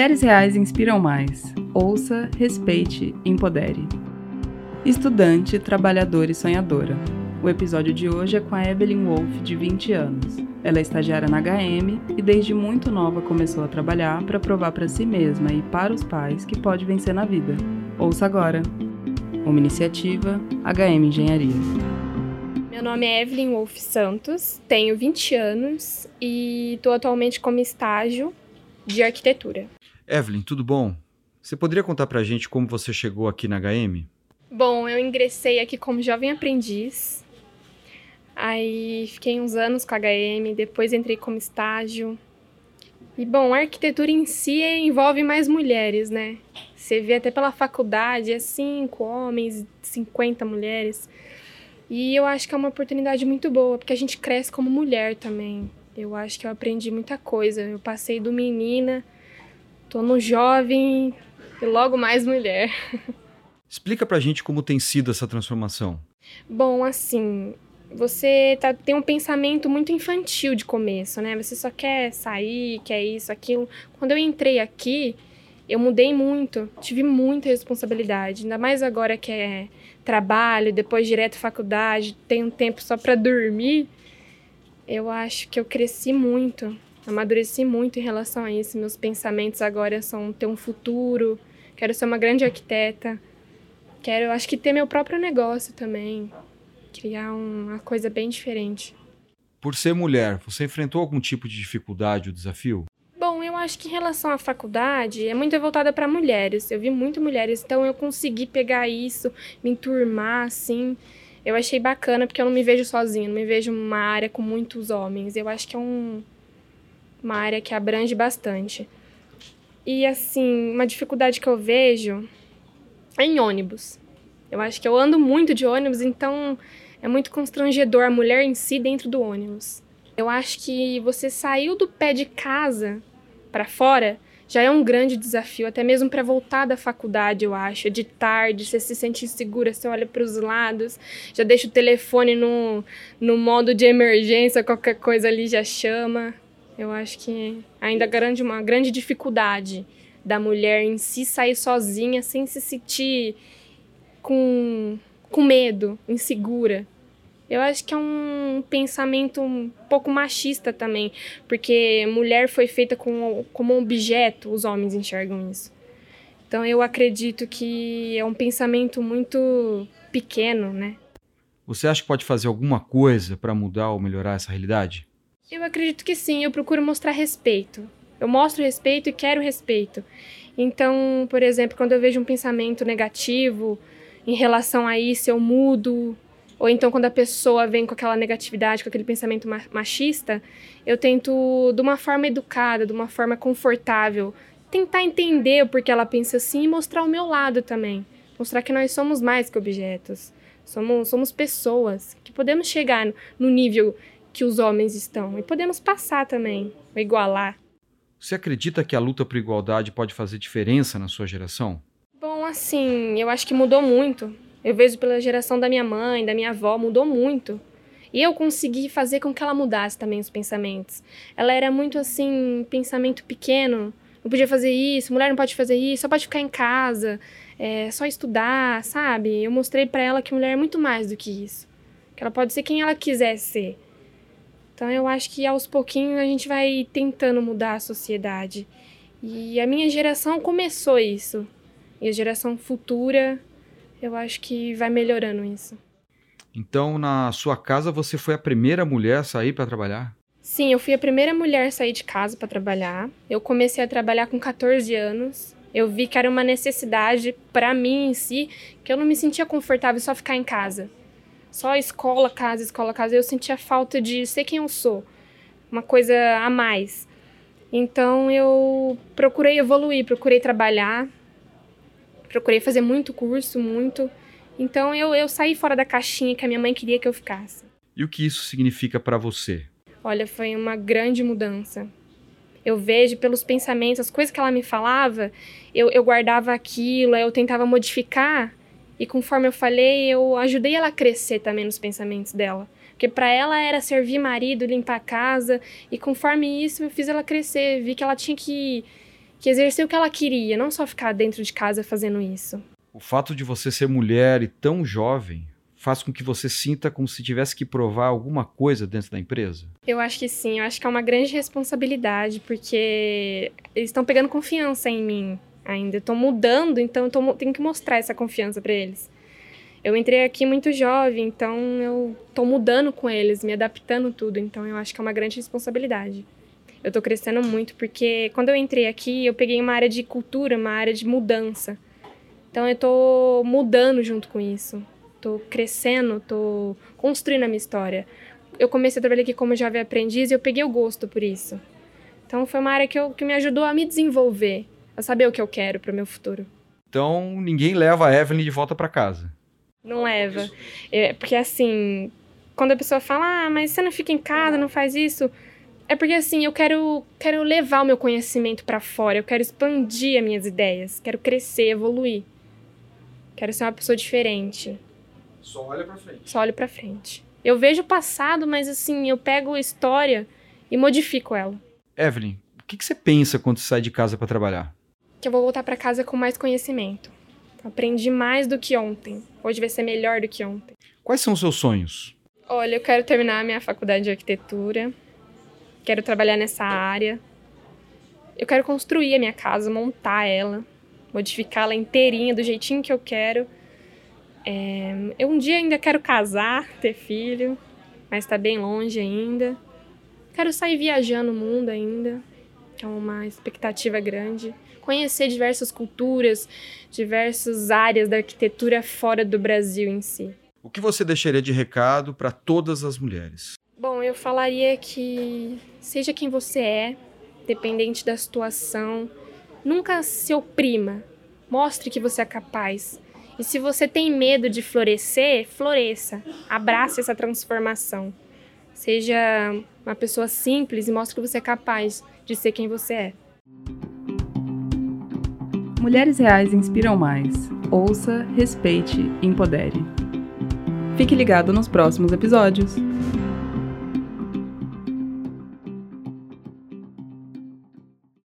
Mulheres reais inspiram mais. Ouça, respeite, empodere. Estudante, trabalhadora e sonhadora. O episódio de hoje é com a Evelyn Wolf, de 20 anos. Ela é estagiária na HM e desde muito nova começou a trabalhar para provar para si mesma e para os pais que pode vencer na vida. Ouça agora. Uma iniciativa HM Engenharia. Meu nome é Evelyn Wolf Santos, tenho 20 anos e estou atualmente como estágio de arquitetura. Evelyn, tudo bom? Você poderia contar pra gente como você chegou aqui na HM? Bom, eu ingressei aqui como jovem aprendiz. Aí fiquei uns anos com a HM, depois entrei como estágio. E bom, a arquitetura em si envolve mais mulheres, né? Você vê até pela faculdade, é cinco homens, 50 mulheres. E eu acho que é uma oportunidade muito boa, porque a gente cresce como mulher também. Eu acho que eu aprendi muita coisa. Eu passei do menina, tô no jovem e logo mais mulher. Explica pra gente como tem sido essa transformação. Bom, assim, você tá, tem um pensamento muito infantil de começo, né? Você só quer sair, quer isso, aquilo. Quando eu entrei aqui, eu mudei muito, tive muita responsabilidade, ainda mais agora que é trabalho, depois direto faculdade, tenho tempo só para dormir eu acho que eu cresci muito, amadureci muito em relação a isso. Meus pensamentos agora são ter um futuro, quero ser uma grande arquiteta, quero, acho que ter meu próprio negócio também, criar uma coisa bem diferente. Por ser mulher, você enfrentou algum tipo de dificuldade ou desafio? Bom, eu acho que em relação à faculdade é muito voltada para mulheres. Eu vi muito mulheres, então eu consegui pegar isso, me enturmar assim eu achei bacana porque eu não me vejo sozinha, não me vejo uma área com muitos homens. Eu acho que é um, uma área que abrange bastante. E assim, uma dificuldade que eu vejo é em ônibus. Eu acho que eu ando muito de ônibus, então é muito constrangedor a mulher em si dentro do ônibus. Eu acho que você saiu do pé de casa para fora já é um grande desafio, até mesmo para voltar da faculdade, eu acho. De tarde, você se sente insegura, você olha para os lados, já deixa o telefone no, no modo de emergência, qualquer coisa ali já chama. Eu acho que ainda garante uma grande dificuldade da mulher em si sair sozinha sem se sentir com, com medo, insegura. Eu acho que é um pensamento um pouco machista também, porque mulher foi feita com, como objeto, os homens enxergam isso. Então eu acredito que é um pensamento muito pequeno, né? Você acha que pode fazer alguma coisa para mudar ou melhorar essa realidade? Eu acredito que sim, eu procuro mostrar respeito. Eu mostro respeito e quero respeito. Então, por exemplo, quando eu vejo um pensamento negativo em relação a isso, eu mudo, ou então, quando a pessoa vem com aquela negatividade, com aquele pensamento machista, eu tento, de uma forma educada, de uma forma confortável, tentar entender o porquê ela pensa assim e mostrar o meu lado também. Mostrar que nós somos mais que objetos. Somos, somos pessoas que podemos chegar no nível que os homens estão e podemos passar também, igualar. Você acredita que a luta por igualdade pode fazer diferença na sua geração? Bom, assim, eu acho que mudou muito. Eu vejo pela geração da minha mãe, da minha avó, mudou muito. E eu consegui fazer com que ela mudasse também os pensamentos. Ela era muito assim, pensamento pequeno, não podia fazer isso, mulher não pode fazer isso, só pode ficar em casa, é, só estudar, sabe? Eu mostrei para ela que mulher é muito mais do que isso. Que ela pode ser quem ela quiser ser. Então eu acho que aos pouquinhos a gente vai tentando mudar a sociedade. E a minha geração começou isso. E a geração futura eu acho que vai melhorando isso. Então, na sua casa, você foi a primeira mulher a sair para trabalhar? Sim, eu fui a primeira mulher a sair de casa para trabalhar. Eu comecei a trabalhar com 14 anos. Eu vi que era uma necessidade para mim em si, que eu não me sentia confortável só ficar em casa. Só escola, casa, escola, casa. Eu sentia falta de ser quem eu sou. Uma coisa a mais. Então eu procurei evoluir, procurei trabalhar, procurei fazer muito curso, muito. Então eu, eu saí fora da caixinha que a minha mãe queria que eu ficasse. E o que isso significa para você? Olha, foi uma grande mudança. Eu vejo pelos pensamentos, as coisas que ela me falava, eu, eu guardava aquilo, eu tentava modificar. E conforme eu falei, eu ajudei ela a crescer também nos pensamentos dela. Porque para ela era servir marido, limpar a casa. E conforme isso, eu fiz ela crescer. Vi que ela tinha que que exercer o que ela queria, não só ficar dentro de casa fazendo isso. O fato de você ser mulher e tão jovem faz com que você sinta como se tivesse que provar alguma coisa dentro da empresa? Eu acho que sim, eu acho que é uma grande responsabilidade, porque eles estão pegando confiança em mim ainda. Eu tô mudando, então eu tô, tenho que mostrar essa confiança para eles. Eu entrei aqui muito jovem, então eu tô mudando com eles, me adaptando tudo, então eu acho que é uma grande responsabilidade. Eu tô crescendo muito porque quando eu entrei aqui, eu peguei uma área de cultura, uma área de mudança. Então eu tô mudando junto com isso. Tô crescendo, tô construindo a minha história. Eu comecei a trabalhar aqui como jovem aprendiz e eu peguei o gosto por isso. Então foi uma área que, eu, que me ajudou a me desenvolver, a saber o que eu quero para o meu futuro. Então ninguém leva a Evelyn de volta para casa. Não leva. É, porque assim, quando a pessoa fala, ah, mas você não fica em casa, não faz isso. É porque assim, eu quero, quero levar o meu conhecimento para fora, eu quero expandir as minhas ideias, quero crescer, evoluir. Quero ser uma pessoa diferente. Só olha pra frente. Só olho pra frente. Eu vejo o passado, mas assim, eu pego a história e modifico ela. Evelyn, o que, que você pensa quando sai de casa para trabalhar? Que eu vou voltar para casa com mais conhecimento. Aprendi mais do que ontem. Hoje vai ser melhor do que ontem. Quais são os seus sonhos? Olha, eu quero terminar a minha faculdade de arquitetura. Quero trabalhar nessa área. Eu quero construir a minha casa, montar ela, modificá-la inteirinha do jeitinho que eu quero é, eu um dia ainda quero casar, ter filho, mas está bem longe ainda. Quero sair viajando o mundo ainda, que é uma expectativa grande. Conhecer diversas culturas, diversas áreas da arquitetura fora do Brasil em si. O que você deixaria de recado para todas as mulheres? Bom, eu falaria que seja quem você é, dependente da situação, nunca se oprima. Mostre que você é capaz e se você tem medo de florescer, floresça. Abrace essa transformação. Seja uma pessoa simples e mostre que você é capaz de ser quem você é. Mulheres Reais inspiram mais. Ouça, respeite, empodere. Fique ligado nos próximos episódios.